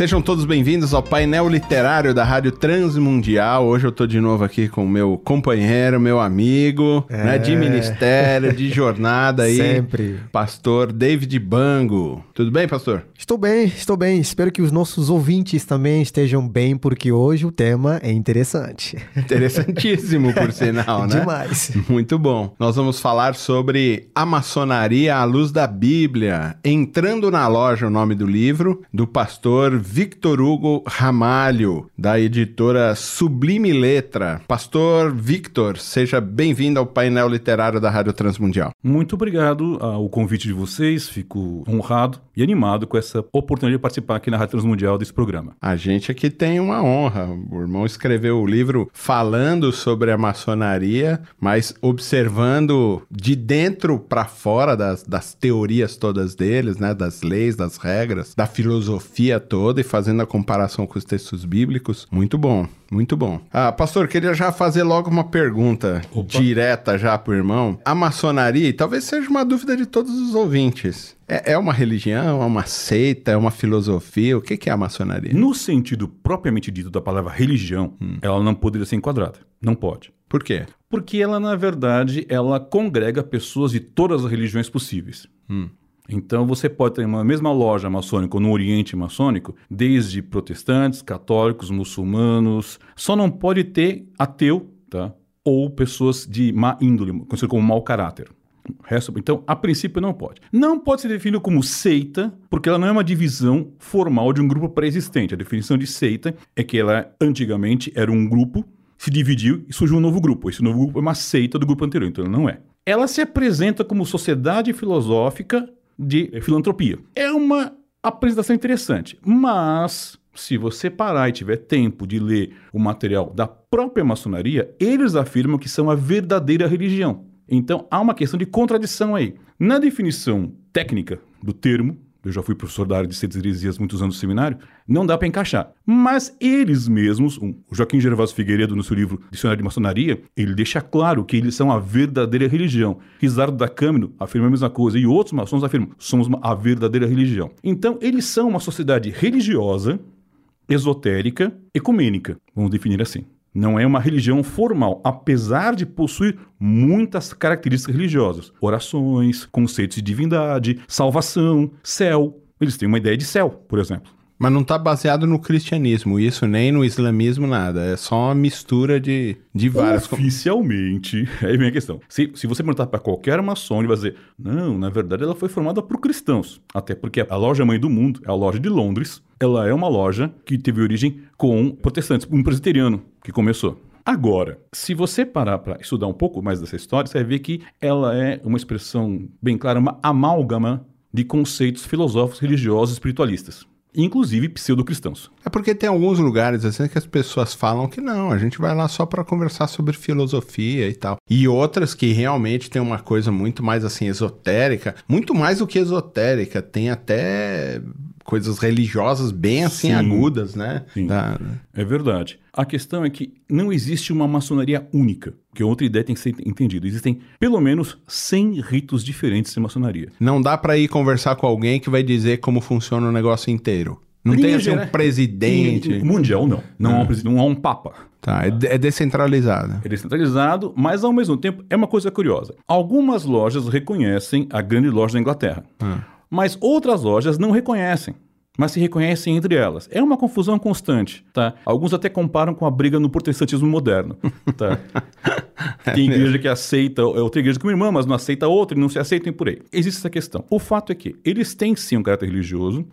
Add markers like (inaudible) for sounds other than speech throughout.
Sejam todos bem-vindos ao painel literário da Rádio Transmundial. Hoje eu tô de novo aqui com o meu companheiro, meu amigo, É. né, de ministério, de jornada aí. Sempre. Pastor David Bango. Tudo bem, pastor? Estou bem, estou bem. Espero que os nossos ouvintes também estejam bem, porque hoje o tema é interessante. Interessantíssimo, por (laughs) sinal, né? Demais. Muito bom. Nós vamos falar sobre a maçonaria à luz da Bíblia. Entrando na loja, o nome do livro, do pastor Victor Hugo Ramalho, da editora Sublime Letra. Pastor Victor, seja bem-vindo ao painel literário da Rádio Transmundial. Muito obrigado ao convite de vocês, fico honrado e animado com essa oportunidade de participar aqui na Rádio Transmundial desse programa. A gente aqui tem uma honra. O irmão escreveu o livro falando sobre a maçonaria, mas observando de dentro para fora das, das teorias todas deles, né? Das leis, das regras, da filosofia toda e fazendo a comparação com os textos bíblicos. Muito bom, muito bom. Ah, pastor, queria já fazer logo uma pergunta Opa. direta já pro irmão. A maçonaria, e talvez seja uma dúvida de todos os ouvintes. É, é uma religião, é uma seita, é uma filosofia? O que, que é a maçonaria? No sentido propriamente dito da palavra religião, ela não poderia ser enquadrada. Não pode. Por quê? Porque ela, na verdade, ela congrega pessoas de todas as religiões possíveis. Então você pode ter uma mesma loja maçônica no Oriente maçônico, desde protestantes, católicos, muçulmanos. Só não pode ter ateu, tá? Ou pessoas de má índole, conhecido como mau caráter. Então, a princípio não pode. Não pode ser definido como seita, porque ela não é uma divisão formal de um grupo pré-existente. A definição de seita é que ela antigamente era um grupo, se dividiu e surgiu um novo grupo. Esse novo grupo é uma seita do grupo anterior, então ela não é. Ela se apresenta como sociedade filosófica de filantropia. É uma apresentação interessante, mas se você parar e tiver tempo de ler o material da própria maçonaria, eles afirmam que são a verdadeira religião. Então há uma questão de contradição aí. Na definição técnica do termo, eu já fui professor da área de heresias muitos anos no seminário, não dá para encaixar. Mas eles mesmos, o Joaquim Gervásio Figueiredo, no seu livro Dicionário de Maçonaria, ele deixa claro que eles são a verdadeira religião. Risardo da Câmara afirma a mesma coisa, e outros maçons afirmam, somos a verdadeira religião. Então, eles são uma sociedade religiosa, esotérica, ecumênica, vamos definir assim. Não é uma religião formal, apesar de possuir muitas características religiosas. Orações, conceitos de divindade, salvação, céu. Eles têm uma ideia de céu, por exemplo. Mas não tá baseado no cristianismo, isso nem no islamismo, nada. É só uma mistura de, de várias. Oficialmente, (laughs) aí vem a questão. Se, se você perguntar para qualquer maçom, ele vai dizer: não, na verdade ela foi formada por cristãos. Até porque a loja mãe do mundo é a loja de Londres. Ela é uma loja que teve origem com protestantes, um presbiteriano que começou. Agora, se você parar para estudar um pouco mais dessa história, você vai ver que ela é uma expressão bem clara, uma amálgama de conceitos filosóficos, religiosos espiritualistas, inclusive pseudo-cristãos. É porque tem alguns lugares assim que as pessoas falam que não, a gente vai lá só pra conversar sobre filosofia e tal. E outras que realmente tem uma coisa muito mais assim esotérica, muito mais do que esotérica, tem até coisas religiosas bem assim Sim. agudas, né? Sim. Da- É verdade. A questão é que não existe uma maçonaria única, que outra ideia tem que ser entendida. Existem pelo menos 100 ritos diferentes de maçonaria. Não dá pra ir conversar com alguém que vai dizer como funciona o negócio inteiro. Não tem Ninguém assim um gera- presidente. Em- Mundial, não. Não, há um presidente, não há um papa. Tá, é, é descentralizado. É descentralizado, mas ao mesmo tempo é uma coisa curiosa. Algumas lojas reconhecem a grande loja da Inglaterra, mas outras lojas não reconhecem. Mas se reconhecem entre elas. É uma confusão constante, tá? Alguns até comparam com a briga no protestantismo moderno, (laughs) tá? (laughs) Tem igreja que aceita é outra igreja como irmã, mas não aceita outra e não se aceitam e por aí. Existe essa questão. O fato é que eles têm sim um caráter religioso.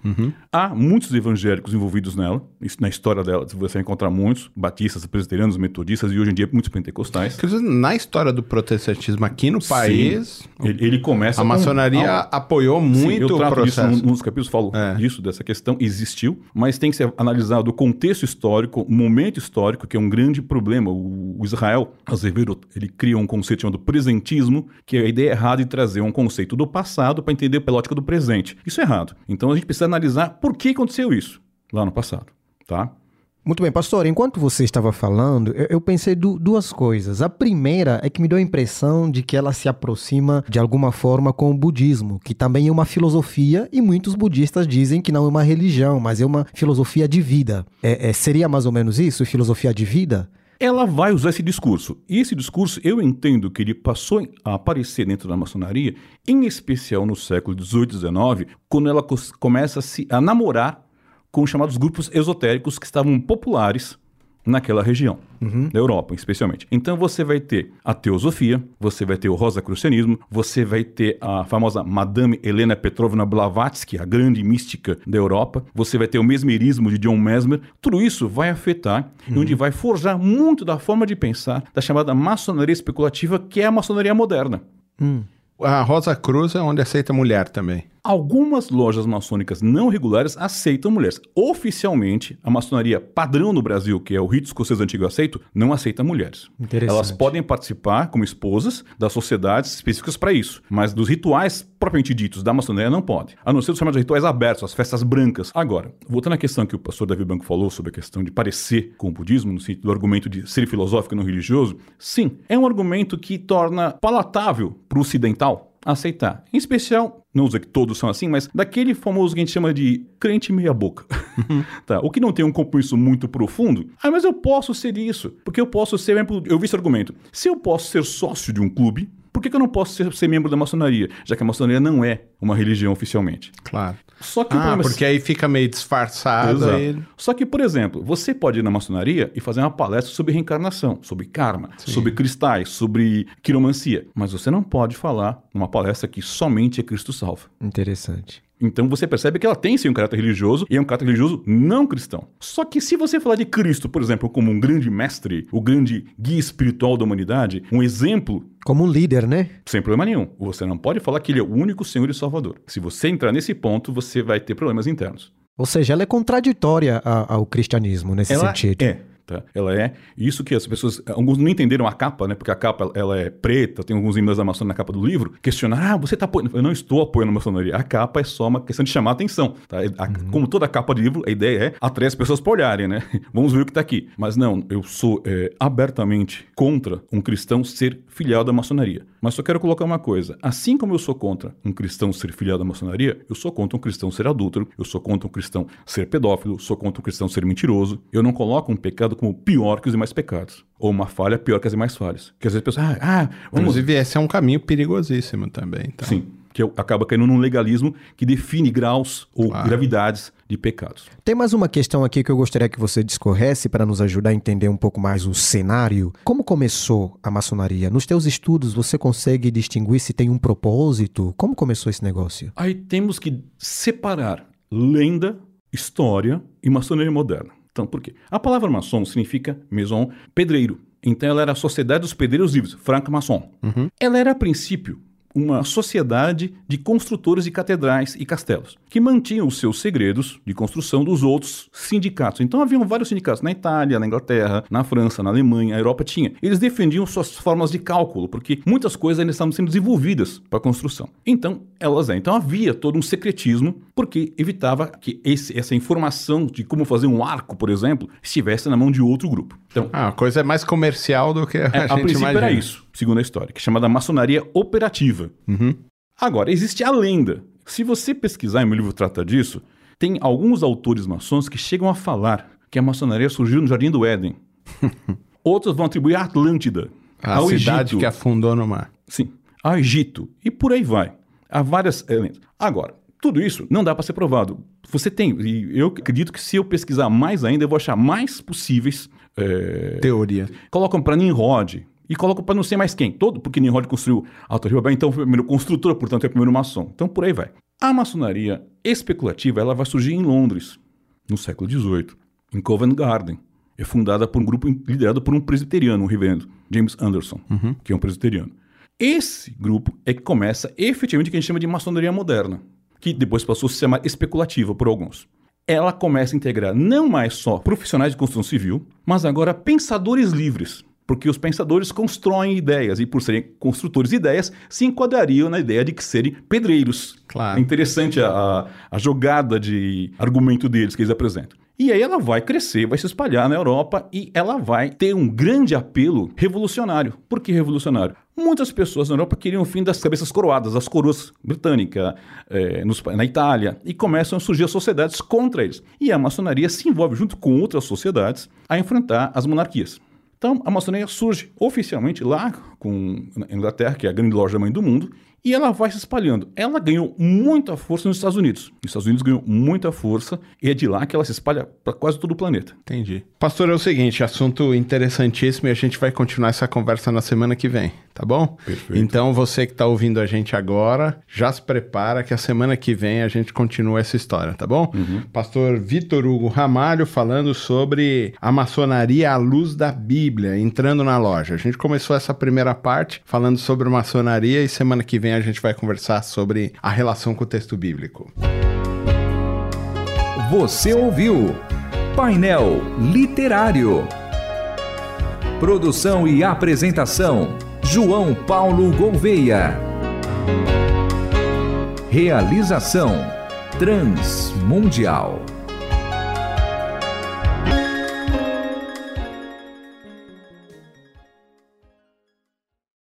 Há muitos evangélicos envolvidos nela. Isso na história dela você vai encontrar muitos. Batistas, presbiterianos, metodistas e hoje em dia muitos pentecostais. Na história do protestantismo aqui no país, Sim. Ele, ele começa a com- maçonaria apoiou sim, muito eu o trato disso processo. num, num dos capítulos, falo É. disso, dessa questão. Questão existiu, mas tem que ser analisado o contexto histórico, o momento histórico, que é um grande problema. O, o Israel, Azevedo, ele cria um conceito chamado presentismo, que é a ideia errada de trazer um conceito do passado para entender pela ótica do presente. Isso é errado. Então a gente precisa analisar por que aconteceu isso lá no passado, tá? Muito bem, pastor. Enquanto você estava falando, eu, eu pensei du duas coisas. A primeira é que me deu a impressão de que ela se aproxima de alguma forma com o budismo, que também é uma filosofia e muitos budistas dizem que não é uma religião, mas é uma filosofia de vida. É, é, seria mais ou menos isso, filosofia de vida? Ela vai usar esse discurso. E esse discurso, eu entendo que ele passou a aparecer dentro da maçonaria, em especial no século XVIII, XIX, quando ela começa a, se, a namorar com os chamados grupos esotéricos que estavam populares naquela região, uhum. da Europa especialmente. Então você vai ter a teosofia, você vai ter o rosacrucianismo, você vai ter a famosa Madame Helena Petrovna Blavatsky, a grande mística da Europa, você vai ter o mesmerismo de John Mesmer. Tudo isso vai afetar uhum. onde vai forjar muito da forma de pensar da chamada maçonaria especulativa, que é a maçonaria moderna. Hum. A Rosa Cruz é onde aceita mulher também. Algumas lojas maçônicas não regulares aceitam mulheres. Oficialmente, a maçonaria padrão no Brasil, que é o rito escocês antigo aceito, não aceita mulheres. Elas podem participar como esposas das sociedades específicas para isso, mas dos rituais propriamente ditos da maçonaria não pode. A não ser dos chamados rituais abertos, as festas brancas. Agora, voltando à questão que o pastor Davi Banco falou sobre a questão de parecer com o budismo, no sentido do argumento de ser filosófico e não religioso, sim, é um argumento que torna palatável para o ocidental aceitar. Em especial, não usa que todos são assim, mas daquele famoso que a gente chama de crente meia-boca. (laughs) tá? O que não tem um compromisso muito profundo. Ah, mas eu posso ser isso. Porque eu posso ser. Eu vi esse argumento. Se eu posso ser sócio de um clube, por que, que eu não posso ser, ser, membro da maçonaria? Já que a maçonaria não é uma religião oficialmente. Claro. Só que ah, porque aí fica meio disfarçado. Aí... Só que, por exemplo, você pode ir na maçonaria e fazer uma palestra sobre reencarnação, sobre karma, Sim. sobre cristais, sobre quiromancia. Mas você não pode falar numa palestra que somente é Cristo salva. Interessante. Então você percebe que ela tem sim um caráter religioso e é um caráter religioso não cristão. Só que se você falar de Cristo, por exemplo, como um grande mestre, o grande guia espiritual da humanidade, um exemplo. Como um líder, né? Sem problema nenhum. Você não pode falar que ele é o único Senhor e Salvador. Se você entrar nesse ponto, você vai ter problemas internos. Ou seja, ela é contraditória ao cristianismo nesse ela sentido. É. Tá? Ela é isso que as pessoas, alguns não entenderam a capa, né? Porque a capa ela é preta, tem alguns e-mails da maçonaria na capa do livro, questionar, ah, você está apoiando. Eu não estou apoiando a maçonaria. A capa é só uma questão de chamar a atenção. Tá? A, uhum. Como toda capa de livro, a ideia é atrair as pessoas para olharem, né? (laughs) Vamos ver o que está aqui. Mas não, eu sou é, abertamente contra um cristão ser filial da maçonaria. Mas só quero colocar uma coisa: assim como eu sou contra um cristão ser filial da maçonaria, eu sou contra um cristão ser adúltero, eu sou contra um cristão ser pedófilo, sou contra um cristão ser mentiroso. Eu não coloco um pecado como pior que os demais pecados. Ou uma falha pior que as demais falhas. Que às vezes a pessoa, ah, ah vamos. Inclusive, esse é um caminho perigosíssimo também. Então. Sim que acaba caindo num legalismo que define graus ou claro. gravidades de pecados. Tem mais uma questão aqui que eu gostaria que você discorresse para nos ajudar a entender um pouco mais o cenário. Como começou a maçonaria? Nos teus estudos, você consegue distinguir se tem um propósito? Como começou esse negócio? Aí temos que separar lenda, história e maçonaria moderna. Então, por quê? A palavra maçom significa maison, pedreiro. Então, ela era a Sociedade dos Pedreiros Vivos, franco-maçom. Uhum. Ela era, a princípio, uma sociedade de construtores de catedrais e castelos, que mantinham os seus segredos de construção dos outros sindicatos. Então haviam vários sindicatos na Itália, na Inglaterra, na França, na Alemanha, a Europa tinha. Eles defendiam suas formas de cálculo, porque muitas coisas ainda estavam sendo desenvolvidas para a construção. Então, elas é. Então havia todo um secretismo, porque evitava que esse, essa informação de como fazer um arco, por exemplo, estivesse na mão de outro grupo. Então, ah, a coisa é mais comercial do que a é, gente a princípio imagina. era isso, segundo a história, que é chamada maçonaria operativa. Uhum. Agora, existe a lenda. Se você pesquisar, e meu livro trata disso, tem alguns autores maçons que chegam a falar que a maçonaria surgiu no Jardim do Éden. (laughs) Outros vão atribuir a Atlântida, a ao cidade Egito. que afundou no mar. Sim, ao Egito. E por aí vai. Há várias lendas. Agora, tudo isso não dá para ser provado. Você tem, e eu acredito que se eu pesquisar mais ainda, eu vou achar mais possíveis é, Teoria. Colocam para Nimrod. E colocam para não sei mais quem. Todo, porque Nimrod construiu a Torre Babel, então foi o primeiro construtor, portanto é o primeiro maçom. Então por aí vai. A maçonaria especulativa ela vai surgir em Londres, no século XVIII, em Covent Garden. É fundada por um grupo liderado por um presbiteriano, um reverendo, James Anderson, uhum. que é um presbiteriano. Esse grupo é que começa efetivamente o que a gente chama de maçonaria moderna, que depois passou a se chamar especulativa por alguns. ela começa a integrar não mais só profissionais de construção civil, mas agora pensadores livres. Porque os pensadores constroem ideias e, por serem construtores de ideias, se enquadrariam na ideia de que serem pedreiros. Claro. É interessante a, a jogada de argumento deles que eles apresentam. E aí ela vai crescer, vai se espalhar na Europa e ela vai ter um grande apelo revolucionário. Por que revolucionário? Muitas pessoas na Europa queriam o fim das cabeças coroadas, das coroas britânicas, é, nos, na Itália, e começam a surgir as sociedades contra eles. E a maçonaria se envolve junto com outras sociedades a enfrentar as monarquias. Então, a maçonaria surge oficialmente lá com a Inglaterra, que é a grande loja mãe do mundo, e ela vai se espalhando. Ela ganhou muita força nos Estados Unidos. Os Estados Unidos ganhou muita força e é de lá que ela se espalha para quase todo o planeta. Entendi. Pastor, é o seguinte, assunto interessantíssimo e a gente vai continuar essa conversa na semana que vem, tá bom? Perfeito. Então, você que está ouvindo a gente agora, já se prepara que a semana que vem a gente continua essa história, tá bom? Pastor Vitor Hugo Ramalho falando sobre a maçonaria à luz da Bíblia, entrando na loja. A gente começou essa primeira parte falando sobre maçonaria e semana que vem a gente vai conversar sobre a relação com o texto bíblico. Você ouviu Painel Literário. Produção e apresentação: João Paulo Gouveia. Realização: Transmundial.